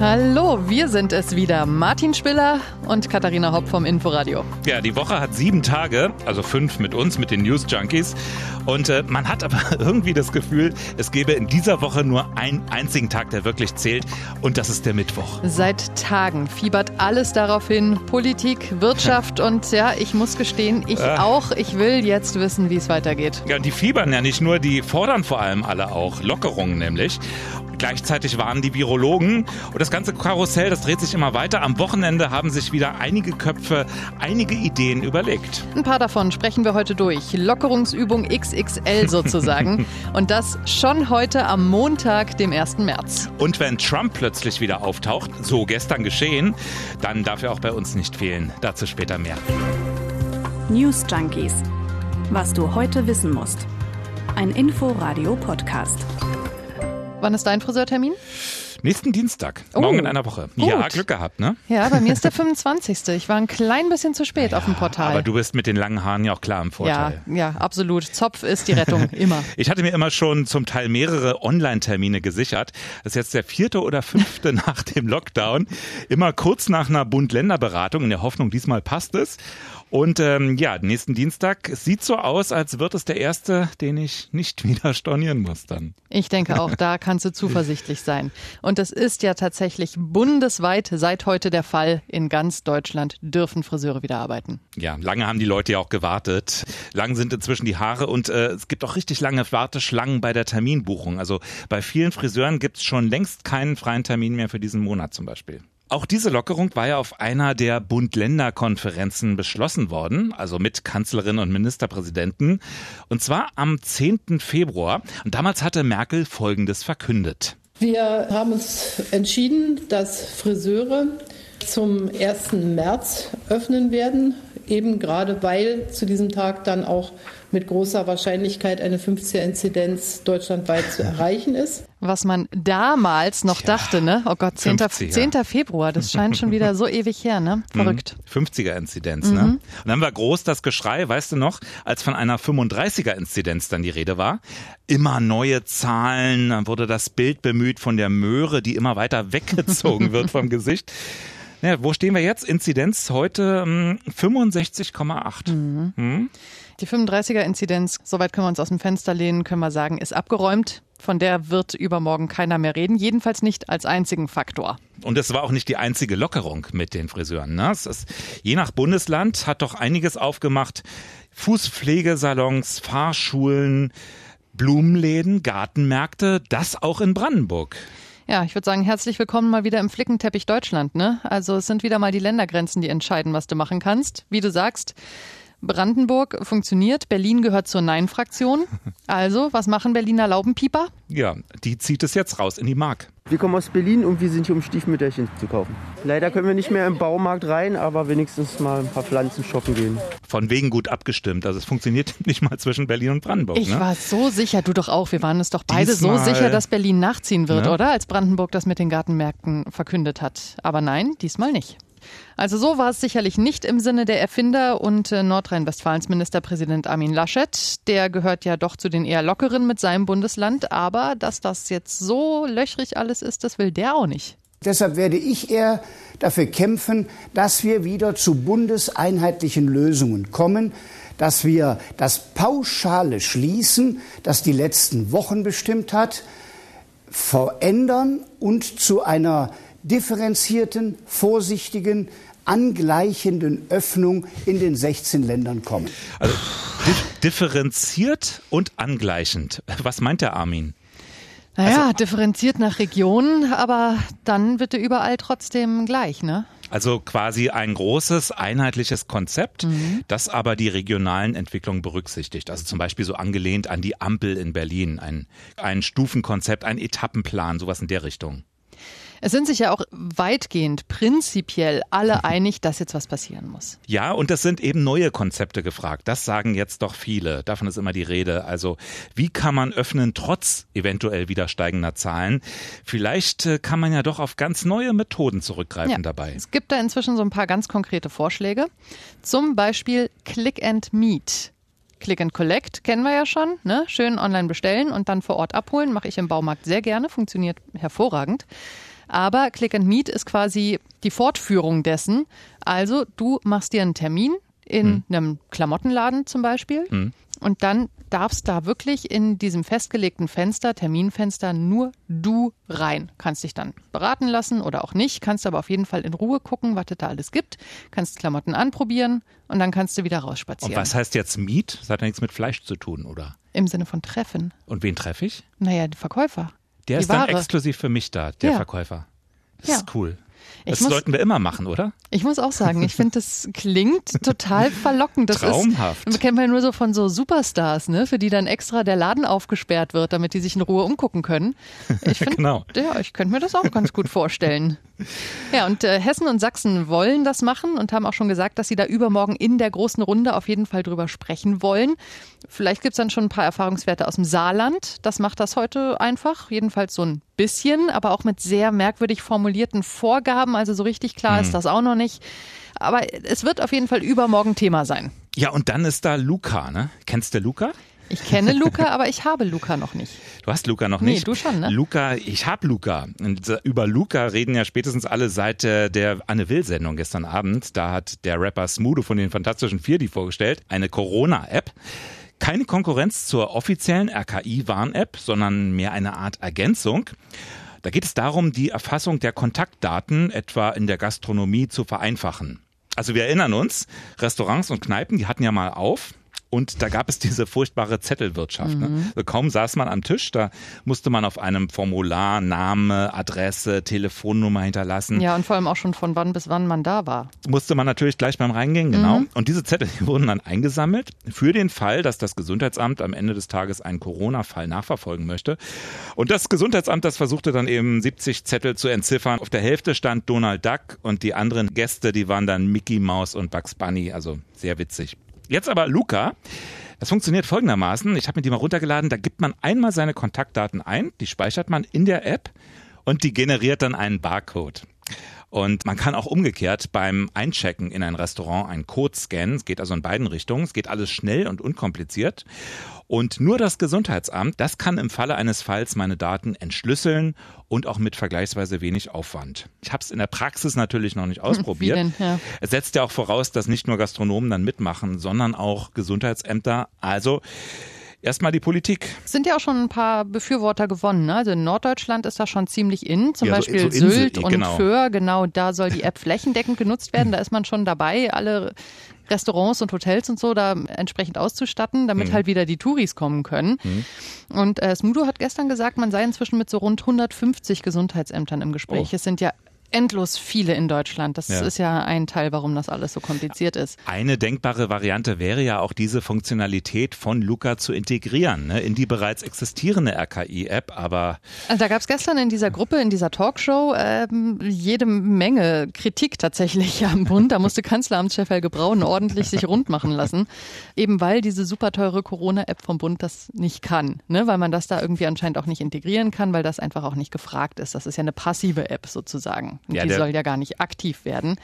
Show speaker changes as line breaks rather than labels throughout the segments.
Hallo, wir sind es wieder. Martin Spiller und Katharina Hopp vom Inforadio.
Ja, die Woche hat sieben Tage, also fünf mit uns, mit den News Junkies. Und äh, man hat aber irgendwie das Gefühl, es gäbe in dieser Woche nur einen einzigen Tag, der wirklich zählt. Und das ist der Mittwoch.
Seit Tagen fiebert alles darauf hin. Politik, Wirtschaft und ja, ich muss gestehen, ich äh. auch. Ich will jetzt wissen, wie es weitergeht.
Ja, und die fiebern ja nicht nur, die fordern vor allem alle auch. Lockerungen nämlich. Gleichzeitig waren die Virologen und das ganze Karussell, das dreht sich immer weiter. Am Wochenende haben sich wieder einige Köpfe einige Ideen überlegt.
Ein paar davon sprechen wir heute durch. Lockerungsübung XXL sozusagen. und das schon heute am Montag, dem 1. März.
Und wenn Trump plötzlich wieder auftaucht, so gestern geschehen, dann darf er auch bei uns nicht fehlen. Dazu später mehr.
News Junkies. Was du heute wissen musst. Ein Info-Radio-Podcast.
Wann ist dein Friseurtermin?
Nächsten Dienstag, oh, morgen in einer Woche. Gut. Ja, Glück gehabt, ne?
Ja, bei mir ist der 25. Ich war ein klein bisschen zu spät ja, auf dem Portal.
Aber du bist mit den langen Haaren ja auch klar im Vorteil.
Ja, ja, absolut. Zopf ist die Rettung, immer.
ich hatte mir immer schon zum Teil mehrere Online-Termine gesichert. Das ist jetzt der vierte oder fünfte nach dem Lockdown. Immer kurz nach einer Bund-Länder-Beratung in der Hoffnung, diesmal passt es. Und ähm, ja, nächsten Dienstag sieht so aus, als wird es der erste, den ich nicht wieder stornieren muss dann.
Ich denke auch, da kannst du zuversichtlich sein. Und das ist ja tatsächlich bundesweit seit heute der Fall. In ganz Deutschland dürfen Friseure wieder arbeiten.
Ja, lange haben die Leute ja auch gewartet. Lang sind inzwischen die Haare und äh, es gibt auch richtig lange Warteschlangen bei der Terminbuchung. Also bei vielen Friseuren gibt es schon längst keinen freien Termin mehr für diesen Monat zum Beispiel. Auch diese Lockerung war ja auf einer der Bund-Länder-Konferenzen beschlossen worden, also mit Kanzlerin und Ministerpräsidenten, und zwar am 10. Februar. Und damals hatte Merkel Folgendes verkündet.
Wir haben uns entschieden, dass Friseure zum 1. März öffnen werden, eben gerade weil zu diesem Tag dann auch mit großer Wahrscheinlichkeit eine 50er-Inzidenz deutschlandweit zu erreichen ist.
Was man damals noch Tja, dachte, ne? Oh Gott, 10. 10. Februar, das scheint schon wieder so ewig her, ne? Mhm. Verrückt.
50er-Inzidenz, ne? mhm. ne? Und dann war groß das Geschrei, weißt du noch, als von einer 35er-Inzidenz dann die Rede war. Immer neue Zahlen, dann wurde das Bild bemüht von der Möhre, die immer weiter weggezogen wird vom Gesicht. Ja, wo stehen wir jetzt? Inzidenz heute 65,8. Ähm, mhm. Hm?
Die 35er-Inzidenz, soweit können wir uns aus dem Fenster lehnen, können wir sagen, ist abgeräumt. Von der wird übermorgen keiner mehr reden, jedenfalls nicht als einzigen Faktor.
Und es war auch nicht die einzige Lockerung mit den Friseuren. Ne? Ist, je nach Bundesland hat doch einiges aufgemacht. Fußpflegesalons, Fahrschulen, Blumenläden, Gartenmärkte, das auch in Brandenburg.
Ja, ich würde sagen, herzlich willkommen mal wieder im Flickenteppich Deutschland. Ne? Also es sind wieder mal die Ländergrenzen, die entscheiden, was du machen kannst. Wie du sagst, Brandenburg funktioniert, Berlin gehört zur Nein-Fraktion. Also, was machen Berliner Laubenpieper?
Ja, die zieht es jetzt raus in die Mark.
Wir kommen aus Berlin und wir sind hier, um Stiefmütterchen zu kaufen. Leider können wir nicht mehr im Baumarkt rein, aber wenigstens mal ein paar Pflanzen shoppen gehen.
Von wegen gut abgestimmt. Also es funktioniert nicht mal zwischen Berlin und Brandenburg.
Ich
ne?
war so sicher, du doch auch. Wir waren uns doch beide Diesmal, so sicher, dass Berlin nachziehen wird, ne? oder? Als Brandenburg das mit den Gartenmärkten verkündet hat. Aber nein, diesmal nicht. Also so war es sicherlich nicht im Sinne der Erfinder und äh, Nordrhein-Westfalens Ministerpräsident Armin Laschet. Der gehört ja doch zu den eher lockeren mit seinem Bundesland, aber dass das jetzt so löchrig alles ist, das will der auch nicht.
Deshalb werde ich eher dafür kämpfen, dass wir wieder zu bundeseinheitlichen Lösungen kommen, dass wir das pauschale Schließen, das die letzten Wochen bestimmt hat, verändern und zu einer differenzierten, vorsichtigen, angleichenden Öffnung in den 16 Ländern kommen.
Also differenziert und angleichend. Was meint der Armin?
Naja, also, differenziert nach Regionen, aber dann bitte überall trotzdem gleich, ne?
Also quasi ein großes, einheitliches Konzept, mhm. das aber die regionalen Entwicklungen berücksichtigt. Also zum Beispiel so angelehnt an die Ampel in Berlin, ein, ein Stufenkonzept, ein Etappenplan, sowas in der Richtung.
Es sind sich ja auch weitgehend prinzipiell alle einig, dass jetzt was passieren muss.
Ja, und es sind eben neue Konzepte gefragt. Das sagen jetzt doch viele. Davon ist immer die Rede. Also, wie kann man öffnen trotz eventuell wieder steigender Zahlen? Vielleicht äh, kann man ja doch auf ganz neue Methoden zurückgreifen ja, dabei.
Es gibt da inzwischen so ein paar ganz konkrete Vorschläge. Zum Beispiel Click and Meet. Click and Collect kennen wir ja schon. Ne? Schön online bestellen und dann vor Ort abholen. Mache ich im Baumarkt sehr gerne. Funktioniert hervorragend. Aber Click and Meet ist quasi die Fortführung dessen. Also du machst dir einen Termin in hm. einem Klamottenladen zum Beispiel hm. und dann darfst da wirklich in diesem festgelegten Fenster, Terminfenster, nur du rein. Kannst dich dann beraten lassen oder auch nicht, kannst aber auf jeden Fall in Ruhe gucken, was es da alles gibt, kannst Klamotten anprobieren und dann kannst du wieder rausspazieren.
Und was heißt jetzt Meet? Das hat ja nichts mit Fleisch zu tun, oder?
Im Sinne von Treffen.
Und wen treffe ich?
Naja, die Verkäufer.
Der
die
ist dann exklusiv für mich da, der ja. Verkäufer. Das ja. ist cool. Das muss, sollten wir immer machen, oder?
Ich muss auch sagen, ich finde, das klingt total verlockend. Das
Traumhaft.
Ist, kennt man ja nur so von so Superstars, ne, für die dann extra der Laden aufgesperrt wird, damit die sich in Ruhe umgucken können. Ich finde, genau. ja, ich könnte mir das auch ganz gut vorstellen. Ja, und äh, Hessen und Sachsen wollen das machen und haben auch schon gesagt, dass sie da übermorgen in der großen Runde auf jeden Fall drüber sprechen wollen. Vielleicht gibt es dann schon ein paar Erfahrungswerte aus dem Saarland. Das macht das heute einfach, jedenfalls so ein bisschen, aber auch mit sehr merkwürdig formulierten Vorgaben. Also so richtig klar hm. ist das auch noch nicht. Aber es wird auf jeden Fall übermorgen Thema sein.
Ja, und dann ist da Luca, ne? Kennst du Luca?
Ich kenne Luca, aber ich habe Luca noch nicht.
Du hast Luca noch nicht?
Nee, du schon, ne?
Luca, ich habe Luca. Und über Luca reden ja spätestens alle seit der Anne Will-Sendung gestern Abend. Da hat der Rapper Smudo von den Fantastischen Vier die vorgestellt. Eine Corona-App. Keine Konkurrenz zur offiziellen RKI-Warn-App, sondern mehr eine Art Ergänzung. Da geht es darum, die Erfassung der Kontaktdaten etwa in der Gastronomie zu vereinfachen. Also wir erinnern uns, Restaurants und Kneipen, die hatten ja mal auf. Und da gab es diese furchtbare Zettelwirtschaft. Ne? Mhm. Ne? Kaum saß man am Tisch, da musste man auf einem Formular Name, Adresse, Telefonnummer hinterlassen.
Ja, und vor allem auch schon von wann bis wann man da war.
Musste man natürlich gleich beim Reingehen, genau. Mhm. Und diese Zettel wurden dann eingesammelt für den Fall, dass das Gesundheitsamt am Ende des Tages einen Corona-Fall nachverfolgen möchte. Und das Gesundheitsamt, das versuchte dann eben 70 Zettel zu entziffern. Auf der Hälfte stand Donald Duck und die anderen Gäste, die waren dann Mickey Mouse und Bugs Bunny. Also sehr witzig. Jetzt aber Luca. Das funktioniert folgendermaßen. Ich habe mir die mal runtergeladen. Da gibt man einmal seine Kontaktdaten ein, die speichert man in der App und die generiert dann einen Barcode. Und man kann auch umgekehrt beim Einchecken in ein Restaurant einen Code scannen. Es geht also in beiden Richtungen. Es geht alles schnell und unkompliziert. Und nur das Gesundheitsamt, das kann im Falle eines Falls meine Daten entschlüsseln und auch mit vergleichsweise wenig Aufwand. Ich habe es in der Praxis natürlich noch nicht ausprobiert. Denn, ja. Es setzt ja auch voraus, dass nicht nur Gastronomen dann mitmachen, sondern auch Gesundheitsämter. Also Erstmal die Politik.
Es sind ja auch schon ein paar Befürworter gewonnen. Ne? Also in Norddeutschland ist das schon ziemlich in. Zum ja, Beispiel so, so Sylt und genau. Föhr. Genau, da soll die App flächendeckend genutzt werden. Da ist man schon dabei, alle Restaurants und Hotels und so da entsprechend auszustatten, damit mhm. halt wieder die Touris kommen können. Mhm. Und äh, Smudo hat gestern gesagt, man sei inzwischen mit so rund 150 Gesundheitsämtern im Gespräch. Oh. Es sind ja endlos viele in Deutschland. Das ja. ist ja ein Teil, warum das alles so kompliziert ist.
Eine denkbare Variante wäre ja auch diese Funktionalität von Luca zu integrieren ne, in die bereits existierende RKI-App. Aber
also da gab es gestern in dieser Gruppe, in dieser Talkshow ähm, jede Menge Kritik tatsächlich am Bund. Da musste Kanzleramtschef Helge Braun ordentlich sich rund machen lassen, eben weil diese super teure Corona-App vom Bund das nicht kann, ne? weil man das da irgendwie anscheinend auch nicht integrieren kann, weil das einfach auch nicht gefragt ist. Das ist ja eine passive App sozusagen. Ja, die soll ja gar nicht aktiv werden.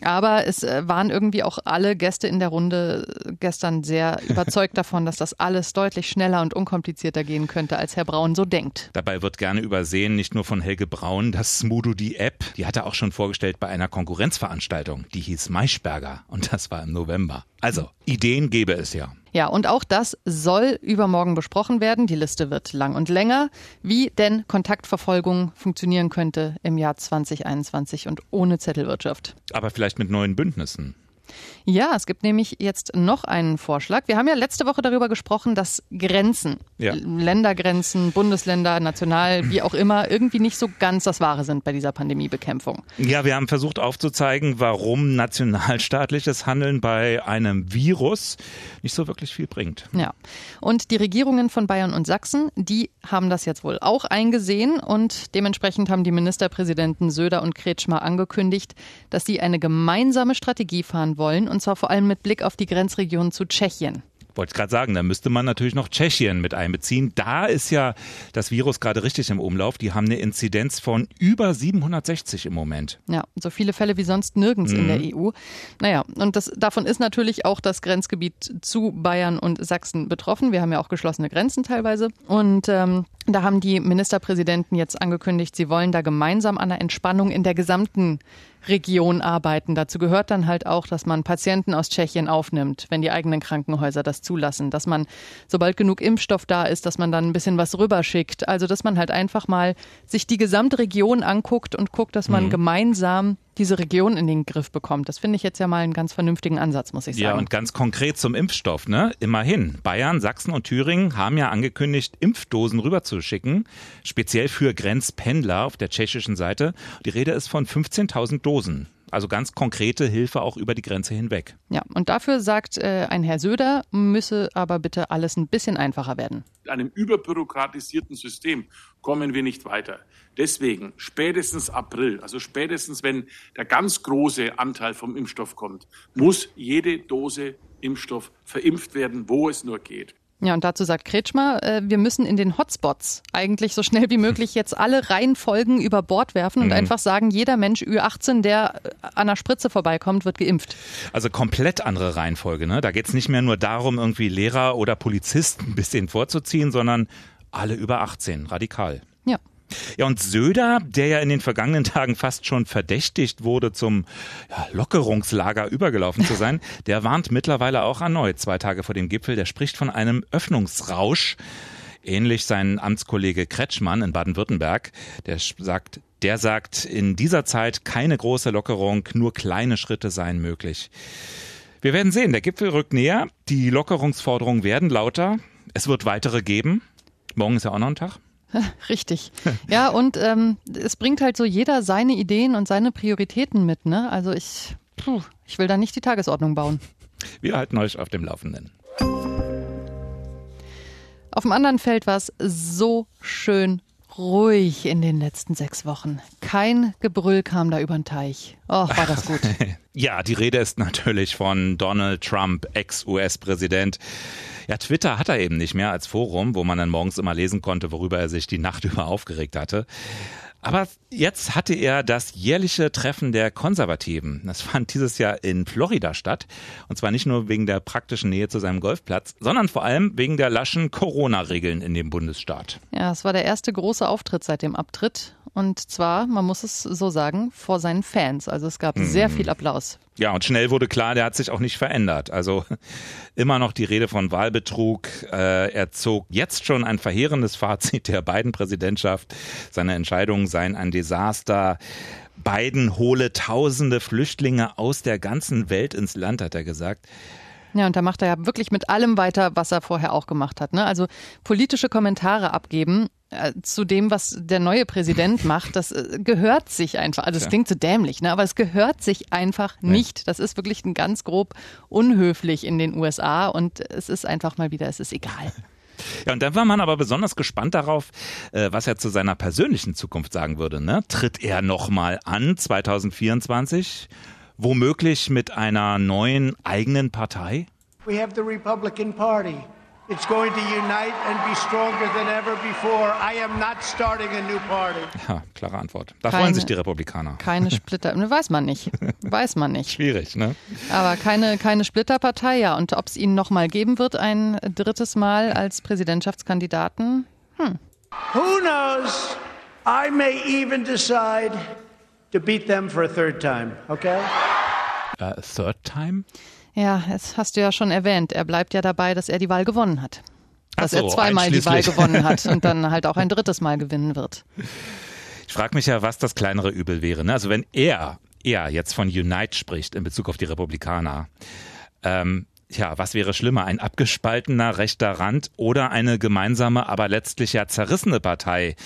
Aber es äh, waren irgendwie auch alle Gäste in der Runde gestern sehr überzeugt davon, dass das alles deutlich schneller und unkomplizierter gehen könnte, als Herr Braun so denkt.
Dabei wird gerne übersehen, nicht nur von Helge Braun, dass Smudo die App, die hat er auch schon vorgestellt bei einer Konkurrenzveranstaltung, die hieß Maischberger und das war im November. Also, Ideen gäbe es ja.
Ja, und auch das soll übermorgen besprochen werden. Die Liste wird lang und länger, wie denn Kontaktverfolgung funktionieren könnte im Jahr 2021 und ohne Zettelwirtschaft.
Aber vielleicht mit neuen Bündnissen.
Ja, es gibt nämlich jetzt noch einen Vorschlag. Wir haben ja letzte Woche darüber gesprochen, dass Grenzen, ja. Ländergrenzen, Bundesländer, national, wie auch immer, irgendwie nicht so ganz das Wahre sind bei dieser Pandemiebekämpfung.
Ja, wir haben versucht aufzuzeigen, warum nationalstaatliches Handeln bei einem Virus nicht so wirklich viel bringt.
Ja. Und die Regierungen von Bayern und Sachsen, die haben das jetzt wohl auch eingesehen und dementsprechend haben die Ministerpräsidenten Söder und Kretschmer angekündigt, dass sie eine gemeinsame Strategie fahren wollen wollen, und zwar vor allem mit Blick auf die Grenzregion zu Tschechien.
Wollte ich gerade sagen, da müsste man natürlich noch Tschechien mit einbeziehen. Da ist ja das Virus gerade richtig im Umlauf. Die haben eine Inzidenz von über 760 im Moment.
Ja, so viele Fälle wie sonst nirgends mhm. in der mhm. EU. Naja, und das, davon ist natürlich auch das Grenzgebiet zu Bayern und Sachsen betroffen. Wir haben ja auch geschlossene Grenzen teilweise. Und ähm, da haben die Ministerpräsidenten jetzt angekündigt, sie wollen da gemeinsam an der Entspannung in der gesamten Region arbeiten. Dazu gehört dann halt auch, dass man Patienten aus Tschechien aufnimmt, wenn die eigenen Krankenhäuser das zulassen, dass man, sobald genug Impfstoff da ist, dass man dann ein bisschen was rüberschickt. Also, dass man halt einfach mal sich die gesamte Region anguckt und guckt, dass man mhm. gemeinsam diese Region in den Griff bekommt. Das finde ich jetzt ja mal einen ganz vernünftigen Ansatz, muss ich sagen.
Ja, und ganz konkret zum Impfstoff, ne? Immerhin, Bayern, Sachsen und Thüringen haben ja angekündigt, Impfdosen rüberzuschicken, speziell für Grenzpendler auf der tschechischen Seite. Die Rede ist von 15.000 Dosen. Also ganz konkrete Hilfe auch über die Grenze hinweg.
Ja, und dafür sagt äh, ein Herr Söder, müsse aber bitte alles ein bisschen einfacher werden.
Mit einem überbürokratisierten System kommen wir nicht weiter. Deswegen spätestens April, also spätestens wenn der ganz große Anteil vom Impfstoff kommt, muss jede Dose Impfstoff verimpft werden, wo es nur geht.
Ja, und dazu sagt Kretschmer, äh, wir müssen in den Hotspots eigentlich so schnell wie möglich jetzt alle Reihenfolgen über Bord werfen und mhm. einfach sagen, jeder Mensch Ü18, der äh, an der Spritze vorbeikommt, wird geimpft.
Also komplett andere Reihenfolge. Ne? Da geht's nicht mehr nur darum, irgendwie Lehrer oder Polizisten ein bisschen vorzuziehen, sondern alle über 18, radikal.
Ja.
Und Söder, der ja in den vergangenen Tagen fast schon verdächtigt wurde, zum ja, Lockerungslager übergelaufen zu sein, der warnt mittlerweile auch erneut zwei Tage vor dem Gipfel. Der spricht von einem Öffnungsrausch. Ähnlich sein Amtskollege Kretschmann in Baden-Württemberg, der sagt, der sagt, in dieser Zeit keine große Lockerung, nur kleine Schritte seien möglich. Wir werden sehen, der Gipfel rückt näher, die Lockerungsforderungen werden lauter, es wird weitere geben. Morgen ist ja auch noch ein Tag.
Richtig. Ja, und ähm, es bringt halt so jeder seine Ideen und seine Prioritäten mit. Ne? Also ich, puh, ich will da nicht die Tagesordnung bauen.
Wir halten euch auf dem Laufenden.
Auf dem anderen Feld war es so schön ruhig in den letzten sechs Wochen. Kein Gebrüll kam da über den Teich. Oh, war das gut.
ja, die Rede ist natürlich von Donald Trump, Ex-US-Präsident. Ja, Twitter hat er eben nicht mehr als Forum, wo man dann morgens immer lesen konnte, worüber er sich die Nacht über aufgeregt hatte. Aber jetzt hatte er das jährliche Treffen der Konservativen. Das fand dieses Jahr in Florida statt. Und zwar nicht nur wegen der praktischen Nähe zu seinem Golfplatz, sondern vor allem wegen der laschen Corona-Regeln in dem Bundesstaat.
Ja, es war der erste große Auftritt seit dem Abtritt. Und zwar, man muss es so sagen, vor seinen Fans. Also es gab sehr mhm. viel Applaus.
Ja, und schnell wurde klar, der hat sich auch nicht verändert. Also immer noch die Rede von Wahlbetrug. Äh, er zog jetzt schon ein verheerendes Fazit der beiden Präsidentschaft. Seine Entscheidungen seien ein Desaster. Biden hole tausende Flüchtlinge aus der ganzen Welt ins Land, hat er gesagt.
Ja, und da macht er ja wirklich mit allem weiter, was er vorher auch gemacht hat. Ne? Also politische Kommentare abgeben zu dem, was der neue Präsident macht, das äh, gehört sich einfach. Also es klingt so dämlich, ne? aber es gehört sich einfach nicht. Das ist wirklich ein ganz grob unhöflich in den USA und es ist einfach mal wieder, es ist egal.
Ja, und dann war man aber besonders gespannt darauf, äh, was er zu seiner persönlichen Zukunft sagen würde. Ne? Tritt er nochmal an 2024? Womöglich mit einer neuen eigenen Partei? We have the Republican Party. It's going to unite and be stronger than ever before. I am not starting a new party. Ja, klare Antwort. Da keine, freuen sich die Republikaner.
Keine Splitter, ne, weiß man nicht. Weiß man nicht.
Schwierig, ne?
Aber keine, keine Splitterpartei, ja. Und ob es ihn nochmal geben wird, ein drittes Mal als Präsidentschaftskandidaten? Hm. Who knows? I may even decide to beat them for a third time, okay?
Uh, third time?
Ja, das hast du ja schon erwähnt. Er bleibt ja dabei, dass er die Wahl gewonnen hat. Dass so, er zweimal die Wahl gewonnen hat und dann halt auch ein drittes Mal gewinnen wird.
Ich frage mich ja, was das kleinere Übel wäre. Ne? Also wenn er, er jetzt von Unite spricht in Bezug auf die Republikaner, ähm, ja, was wäre schlimmer, ein abgespaltener rechter Rand oder eine gemeinsame, aber letztlich ja zerrissene Partei?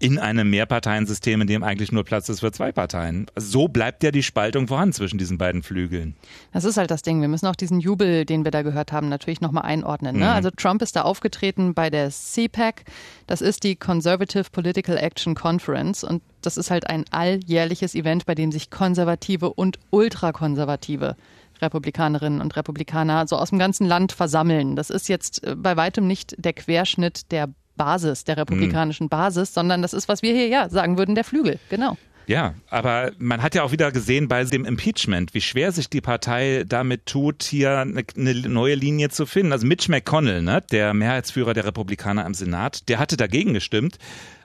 In einem Mehrparteiensystem, in dem eigentlich nur Platz ist für zwei Parteien. So bleibt ja die Spaltung vorhanden zwischen diesen beiden Flügeln.
Das ist halt das Ding. Wir müssen auch diesen Jubel, den wir da gehört haben, natürlich nochmal einordnen. Ne? Mhm. Also Trump ist da aufgetreten bei der CPAC. Das ist die Conservative Political Action Conference und das ist halt ein alljährliches Event, bei dem sich Konservative und Ultrakonservative Republikanerinnen und Republikaner so aus dem ganzen Land versammeln. Das ist jetzt äh, bei weitem nicht der Querschnitt der Basis, der republikanischen mhm. Basis, sondern das ist, was wir hier ja sagen würden, der Flügel. Genau.
Ja, aber man hat ja auch wieder gesehen bei dem Impeachment, wie schwer sich die Partei damit tut, hier eine, eine neue Linie zu finden. Also Mitch McConnell, ne, der Mehrheitsführer der Republikaner im Senat, der hatte dagegen gestimmt,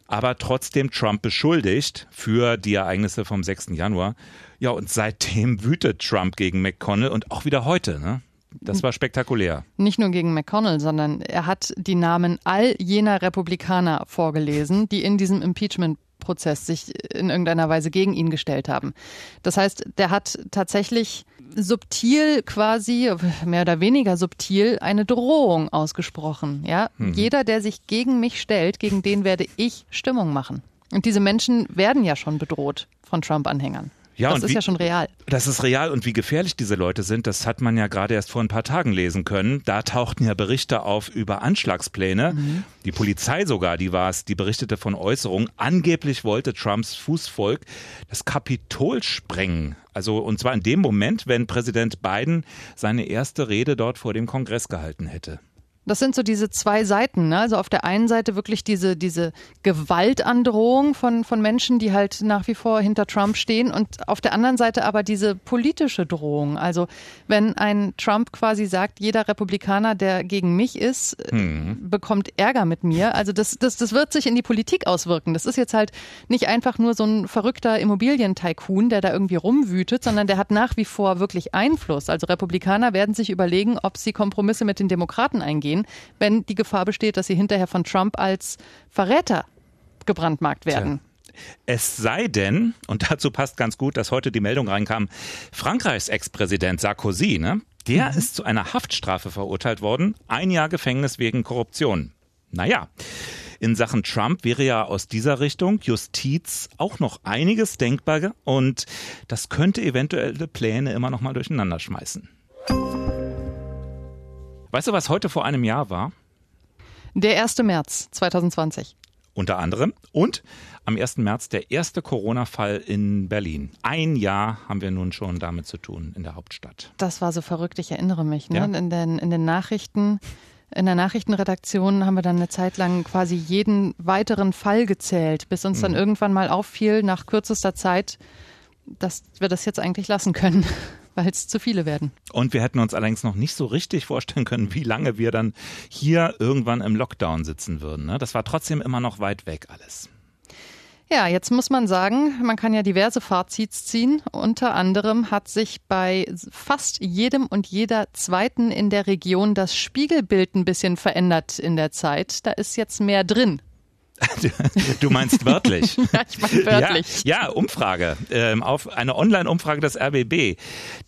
aber trotzdem Trump beschuldigt für die Ereignisse vom 6. Januar. Ja, und seitdem wütet Trump gegen McConnell und auch wieder heute, ne? Das war spektakulär.
Nicht nur gegen McConnell, sondern er hat die Namen all jener Republikaner vorgelesen, die in diesem Impeachment Prozess sich in irgendeiner Weise gegen ihn gestellt haben. Das heißt, der hat tatsächlich subtil quasi, mehr oder weniger subtil, eine Drohung ausgesprochen. Ja, hm. jeder, der sich gegen mich stellt, gegen den werde ich Stimmung machen. Und diese Menschen werden ja schon bedroht von Trump-Anhängern. Ja, das ist wie, ja schon real.
Das ist real und wie gefährlich diese Leute sind, das hat man ja gerade erst vor ein paar Tagen lesen können. Da tauchten ja Berichte auf über Anschlagspläne. Mhm. Die Polizei sogar, die war es, die berichtete von Äußerungen. Angeblich wollte Trumps Fußvolk das Kapitol sprengen. Also und zwar in dem Moment, wenn Präsident Biden seine erste Rede dort vor dem Kongress gehalten hätte.
Das sind so diese zwei Seiten. Ne? Also auf der einen Seite wirklich diese, diese Gewaltandrohung von, von Menschen, die halt nach wie vor hinter Trump stehen und auf der anderen Seite aber diese politische Drohung. Also wenn ein Trump quasi sagt, jeder Republikaner, der gegen mich ist, mhm. bekommt Ärger mit mir. Also das, das, das wird sich in die Politik auswirken. Das ist jetzt halt nicht einfach nur so ein verrückter Immobilientycoon, der da irgendwie rumwütet, sondern der hat nach wie vor wirklich Einfluss. Also Republikaner werden sich überlegen, ob sie Kompromisse mit den Demokraten eingehen gehen, wenn die Gefahr besteht, dass sie hinterher von Trump als Verräter gebrandmarkt werden.
Tja. Es sei denn, und dazu passt ganz gut, dass heute die Meldung reinkam, Frankreichs Ex-Präsident Sarkozy, ne, der mhm. ist zu einer Haftstrafe verurteilt worden, ein Jahr Gefängnis wegen Korruption. Naja, in Sachen Trump wäre ja aus dieser Richtung Justiz auch noch einiges denkbar und das könnte eventuelle Pläne immer noch mal durcheinander schmeißen. Weißt du, was heute vor einem Jahr war?
Der 1. März 2020.
Unter anderem. Und am 1. März der erste Corona-Fall in Berlin. Ein Jahr haben wir nun schon damit zu tun in der Hauptstadt.
Das war so verrückt, ich erinnere mich. Ne? Ja? In, den, in den Nachrichten. In der Nachrichtenredaktion haben wir dann eine Zeit lang quasi jeden weiteren Fall gezählt, bis uns dann mhm. irgendwann mal auffiel, nach kürzester Zeit, dass wir das jetzt eigentlich lassen können weil es zu viele werden.
Und wir hätten uns allerdings noch nicht so richtig vorstellen können, wie lange wir dann hier irgendwann im Lockdown sitzen würden. Ne? Das war trotzdem immer noch weit weg alles.
Ja, jetzt muss man sagen, man kann ja diverse Fazits ziehen. Unter anderem hat sich bei fast jedem und jeder zweiten in der Region das Spiegelbild ein bisschen verändert in der Zeit. Da ist jetzt mehr drin.
Du meinst wörtlich?
ja, ich meine wörtlich.
Ja, ja Umfrage. Ähm, auf eine Online-Umfrage des RBB.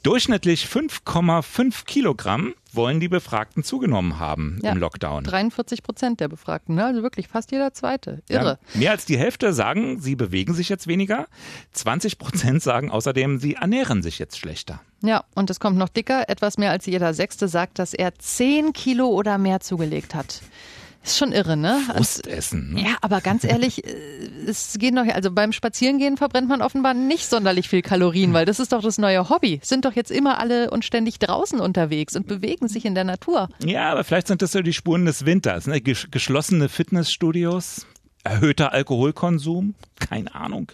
Durchschnittlich 5,5 Kilogramm wollen die Befragten zugenommen haben ja, im Lockdown.
43 Prozent der Befragten, ne? also wirklich fast jeder Zweite. Irre.
Ja, mehr als die Hälfte sagen, sie bewegen sich jetzt weniger. 20 Prozent sagen außerdem, sie ernähren sich jetzt schlechter.
Ja, und es kommt noch dicker. Etwas mehr als jeder Sechste sagt, dass er 10 Kilo oder mehr zugelegt hat. Ist schon irre, ne?
Frust essen.
Ne? Ja, aber ganz ehrlich, äh, es geht noch, also beim Spazierengehen verbrennt man offenbar nicht sonderlich viel Kalorien, weil das ist doch das neue Hobby. Sind doch jetzt immer alle und ständig draußen unterwegs und bewegen sich in der Natur.
Ja, aber vielleicht sind das so die Spuren des Winters, ne? Geschlossene Fitnessstudios, erhöhter Alkoholkonsum, keine Ahnung.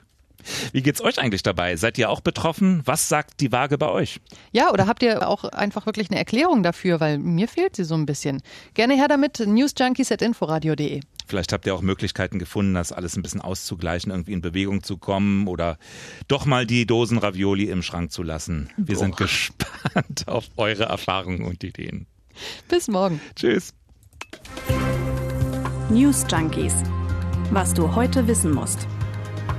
Wie geht's euch eigentlich dabei? Seid ihr auch betroffen? Was sagt die Waage bei euch?
Ja, oder habt ihr auch einfach wirklich eine Erklärung dafür? Weil mir fehlt sie so ein bisschen. Gerne her damit, newsjunkies.inforadio.de.
Vielleicht habt ihr auch Möglichkeiten gefunden, das alles ein bisschen auszugleichen, irgendwie in Bewegung zu kommen oder doch mal die Dosen Ravioli im Schrank zu lassen. Wir Boah. sind gespannt auf eure Erfahrungen und Ideen.
Bis morgen.
Tschüss.
News Junkies. Was du heute wissen musst.